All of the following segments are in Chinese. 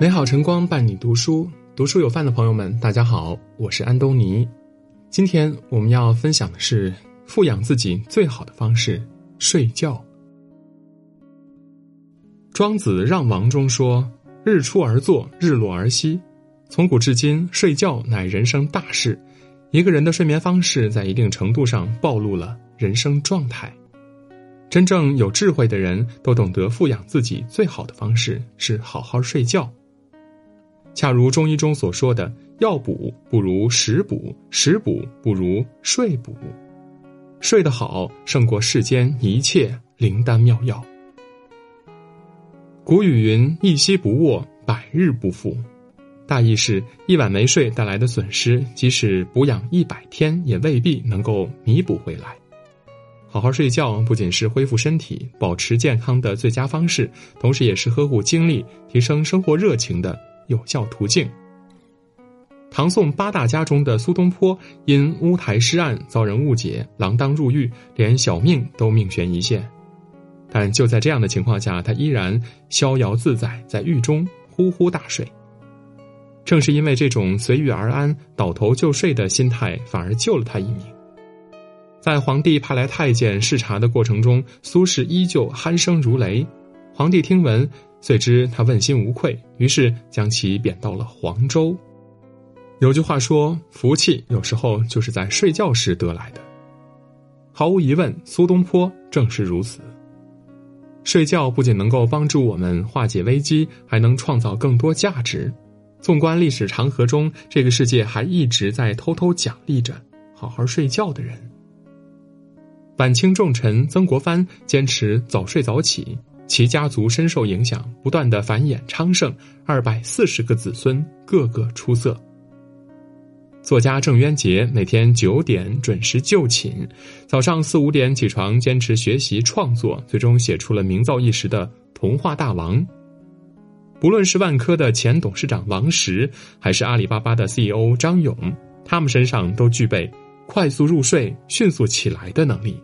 美好晨光伴你读书，读书有饭的朋友们，大家好，我是安东尼。今天我们要分享的是富养自己最好的方式——睡觉。庄子《让王》中说：“日出而作，日落而息。”从古至今，睡觉乃人生大事。一个人的睡眠方式，在一定程度上暴露了人生状态。真正有智慧的人都懂得富养自己最好的方式是好好睡觉。恰如中医中所说的，药补不如食补，食补不如睡补。睡得好胜过世间一切灵丹妙药。古语云：“一夕不卧，百日不复。”大意是一晚没睡带来的损失，即使补养一百天，也未必能够弥补回来。好好睡觉不仅是恢复身体、保持健康的最佳方式，同时也是呵护精力、提升生活热情的。有效途径。唐宋八大家中的苏东坡因乌台诗案遭人误解，锒铛入狱，连小命都命悬一线。但就在这样的情况下，他依然逍遥自在，在狱中呼呼大睡。正是因为这种随遇而安、倒头就睡的心态，反而救了他一命。在皇帝派来太监视察的过程中，苏轼依旧鼾声如雷。皇帝听闻。遂知他问心无愧，于是将其贬到了黄州。有句话说：“福气有时候就是在睡觉时得来的。”毫无疑问，苏东坡正是如此。睡觉不仅能够帮助我们化解危机，还能创造更多价值。纵观历史长河中，这个世界还一直在偷偷奖励着好好睡觉的人。晚清重臣曾国藩坚持早睡早起。其家族深受影响，不断的繁衍昌盛，二百四十个子孙，个个出色。作家郑渊洁每天九点准时就寝，早上四五点起床，坚持学习创作，最终写出了名噪一时的《童话大王》。不论是万科的前董事长王石，还是阿里巴巴的 CEO 张勇，他们身上都具备快速入睡、迅速起来的能力。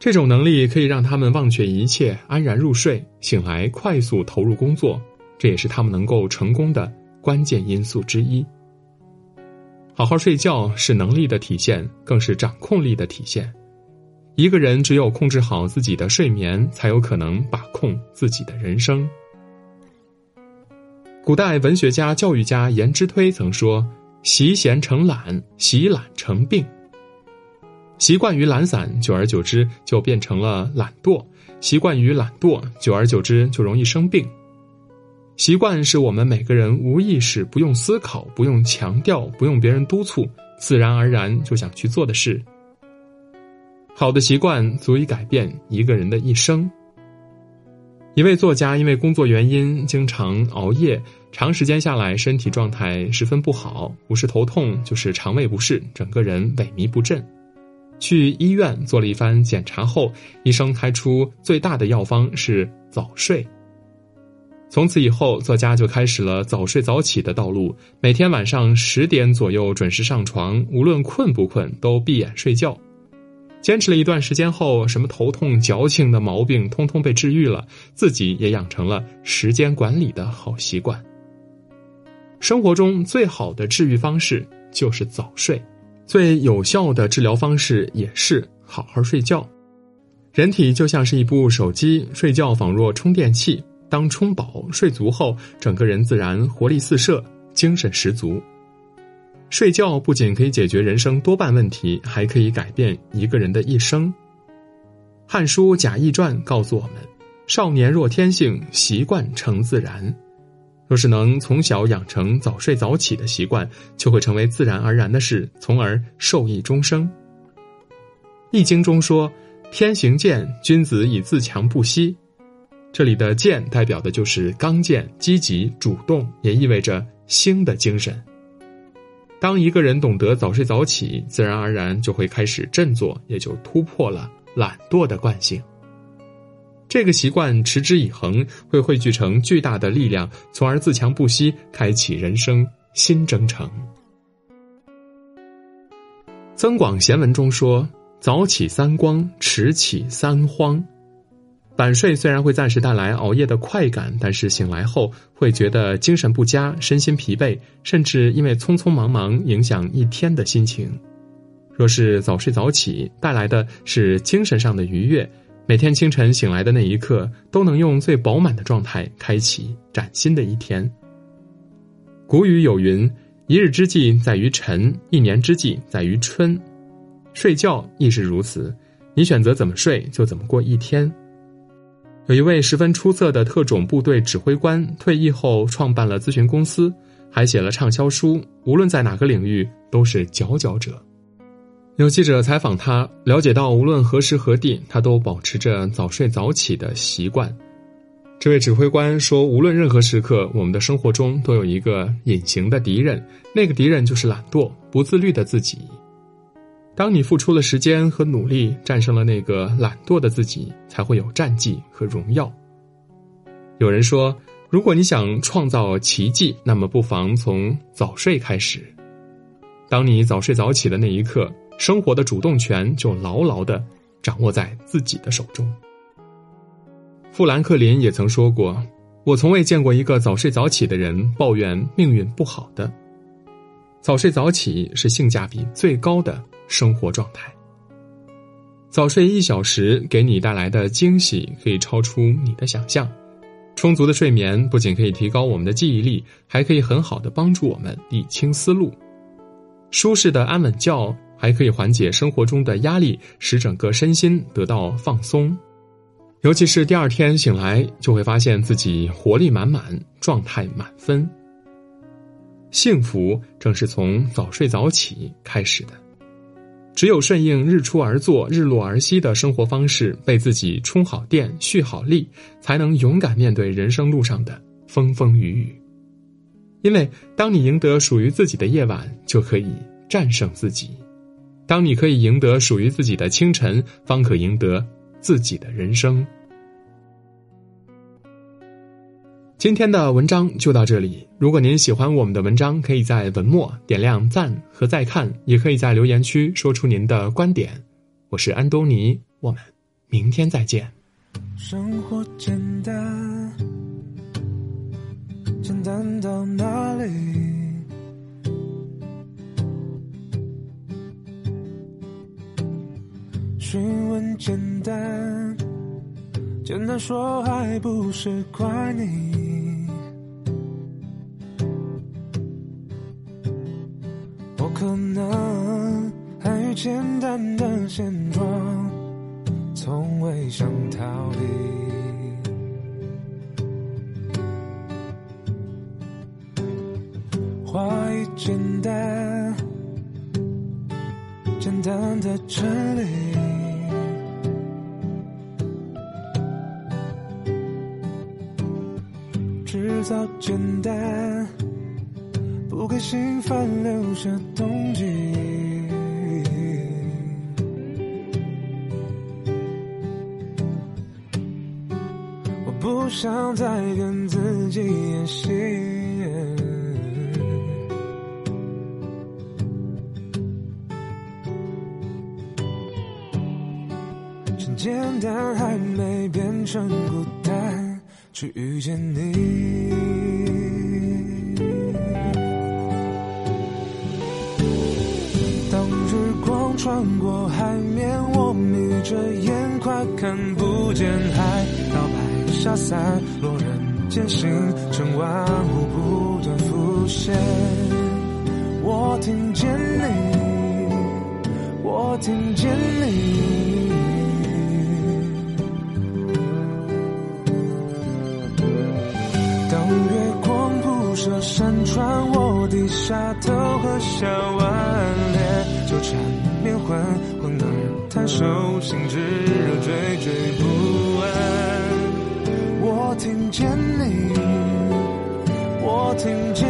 这种能力可以让他们忘却一切，安然入睡，醒来快速投入工作，这也是他们能够成功的关键因素之一。好好睡觉是能力的体现，更是掌控力的体现。一个人只有控制好自己的睡眠，才有可能把控自己的人生。古代文学家、教育家颜之推曾说：“习闲成懒，习懒成病。”习惯于懒散，久而久之就变成了懒惰；习惯于懒惰，久而久之就容易生病。习惯是我们每个人无意识、不用思考、不用强调、不用别人督促，自然而然就想去做的事。好的习惯足以改变一个人的一生。一位作家因为工作原因经常熬夜，长时间下来身体状态十分不好，不是头痛就是肠胃不适，整个人萎靡不振。去医院做了一番检查后，医生开出最大的药方是早睡。从此以后，作家就开始了早睡早起的道路。每天晚上十点左右准时上床，无论困不困都闭眼睡觉。坚持了一段时间后，什么头痛、矫情的毛病通通被治愈了，自己也养成了时间管理的好习惯。生活中最好的治愈方式就是早睡。最有效的治疗方式也是好好睡觉。人体就像是一部手机，睡觉仿若充电器。当充饱、睡足后，整个人自然活力四射，精神十足。睡觉不仅可以解决人生多半问题，还可以改变一个人的一生。《汉书·贾谊传》告诉我们：“少年若天性，习惯成自然。”若是能从小养成早睡早起的习惯，就会成为自然而然的事，从而受益终生。《易经》中说：“天行健，君子以自强不息。”这里的“健”代表的就是刚健、积极、主动，也意味着兴的精神。当一个人懂得早睡早起，自然而然就会开始振作，也就突破了懒惰的惯性。这个习惯持之以恒，会汇聚成巨大的力量，从而自强不息，开启人生新征程。增广贤文中说：“早起三光，迟起三荒。”晚睡虽然会暂时带来熬夜的快感，但是醒来后会觉得精神不佳、身心疲惫，甚至因为匆匆忙忙影响一天的心情。若是早睡早起，带来的是精神上的愉悦，每天清晨醒来的那一刻，都能用最饱满的状态开启崭新的一天。古语有云：“一日之计在于晨，一年之计在于春。”睡觉亦是如此，你选择怎么睡，就怎么过一天。有一位十分出色的特种部队指挥官，退役后创办了咨询公司，还写了畅销书，无论在哪个领域都是佼佼者。有记者采访他，了解到无论何时何地，他都保持着早睡早起的习惯。这位指挥官说：“无论任何时刻，我们的生活中都有一个隐形的敌人，那个敌人就是懒惰、不自律的自己。”当你付出了时间和努力，战胜了那个懒惰的自己，才会有战绩和荣耀。有人说，如果你想创造奇迹，那么不妨从早睡开始。当你早睡早起的那一刻，生活的主动权就牢牢的掌握在自己的手中。富兰克林也曾说过：“我从未见过一个早睡早起的人抱怨命运不好的。早睡早起是性价比最高的。”生活状态。早睡一小时给你带来的惊喜可以超出你的想象。充足的睡眠不仅可以提高我们的记忆力，还可以很好的帮助我们理清思路。舒适的安稳觉还可以缓解生活中的压力，使整个身心得到放松。尤其是第二天醒来，就会发现自己活力满满，状态满分。幸福正是从早睡早起开始的。只有顺应日出而作、日落而息的生活方式，为自己充好电、蓄好力，才能勇敢面对人生路上的风风雨雨。因为当你赢得属于自己的夜晚，就可以战胜自己；当你可以赢得属于自己的清晨，方可赢得自己的人生。今天的文章就到这里。如果您喜欢我们的文章，可以在文末点亮赞和再看，也可以在留言区说出您的观点。我是安东尼，我们明天再见。生活简单，简单到哪里？询问简单，简单说还不是怪你。我可能还与简单的现状，从未想逃离。话语简单，简单的真理，制造简单。不给心烦留下动静。我不想再跟自己演戏。趁简单还没变成孤单，去遇见你。当日光穿过海面，我眯着眼，快看不见海。摇摆下散落人间星辰万物不断浮现。我听见你，我听见你。月光不舍山川，我低下头和笑完脸纠缠。面昏昏而太手心炙热，惴惴不安。我听见你，我听见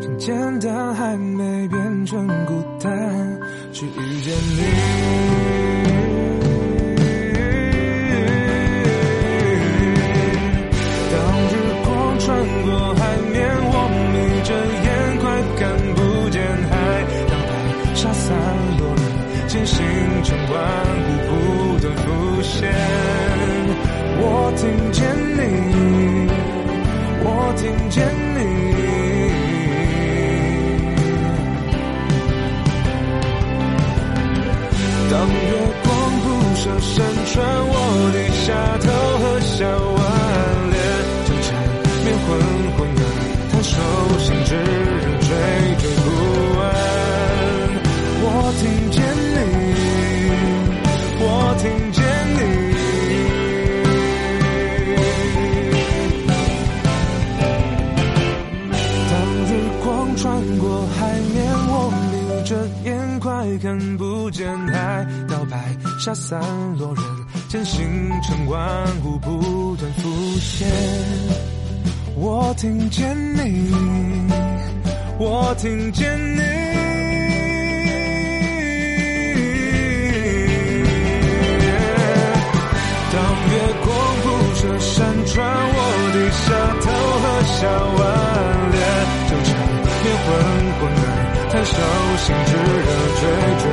你。从简单还没变成孤单，去遇见你。当日光穿过海面，我眯着眼，快看不见海。当白沙散落，渐行成万物不断浮现。我听见你，我听见你。听见你，我听见你。当日光穿过海面，我眯着眼，快看不见海。到白沙散落，人间星辰万物不断浮现。我听见你，我听见你。山川，我低下头喝下碗脸酒，缠湎烟昏昏暗，谈笑心炙热追逐。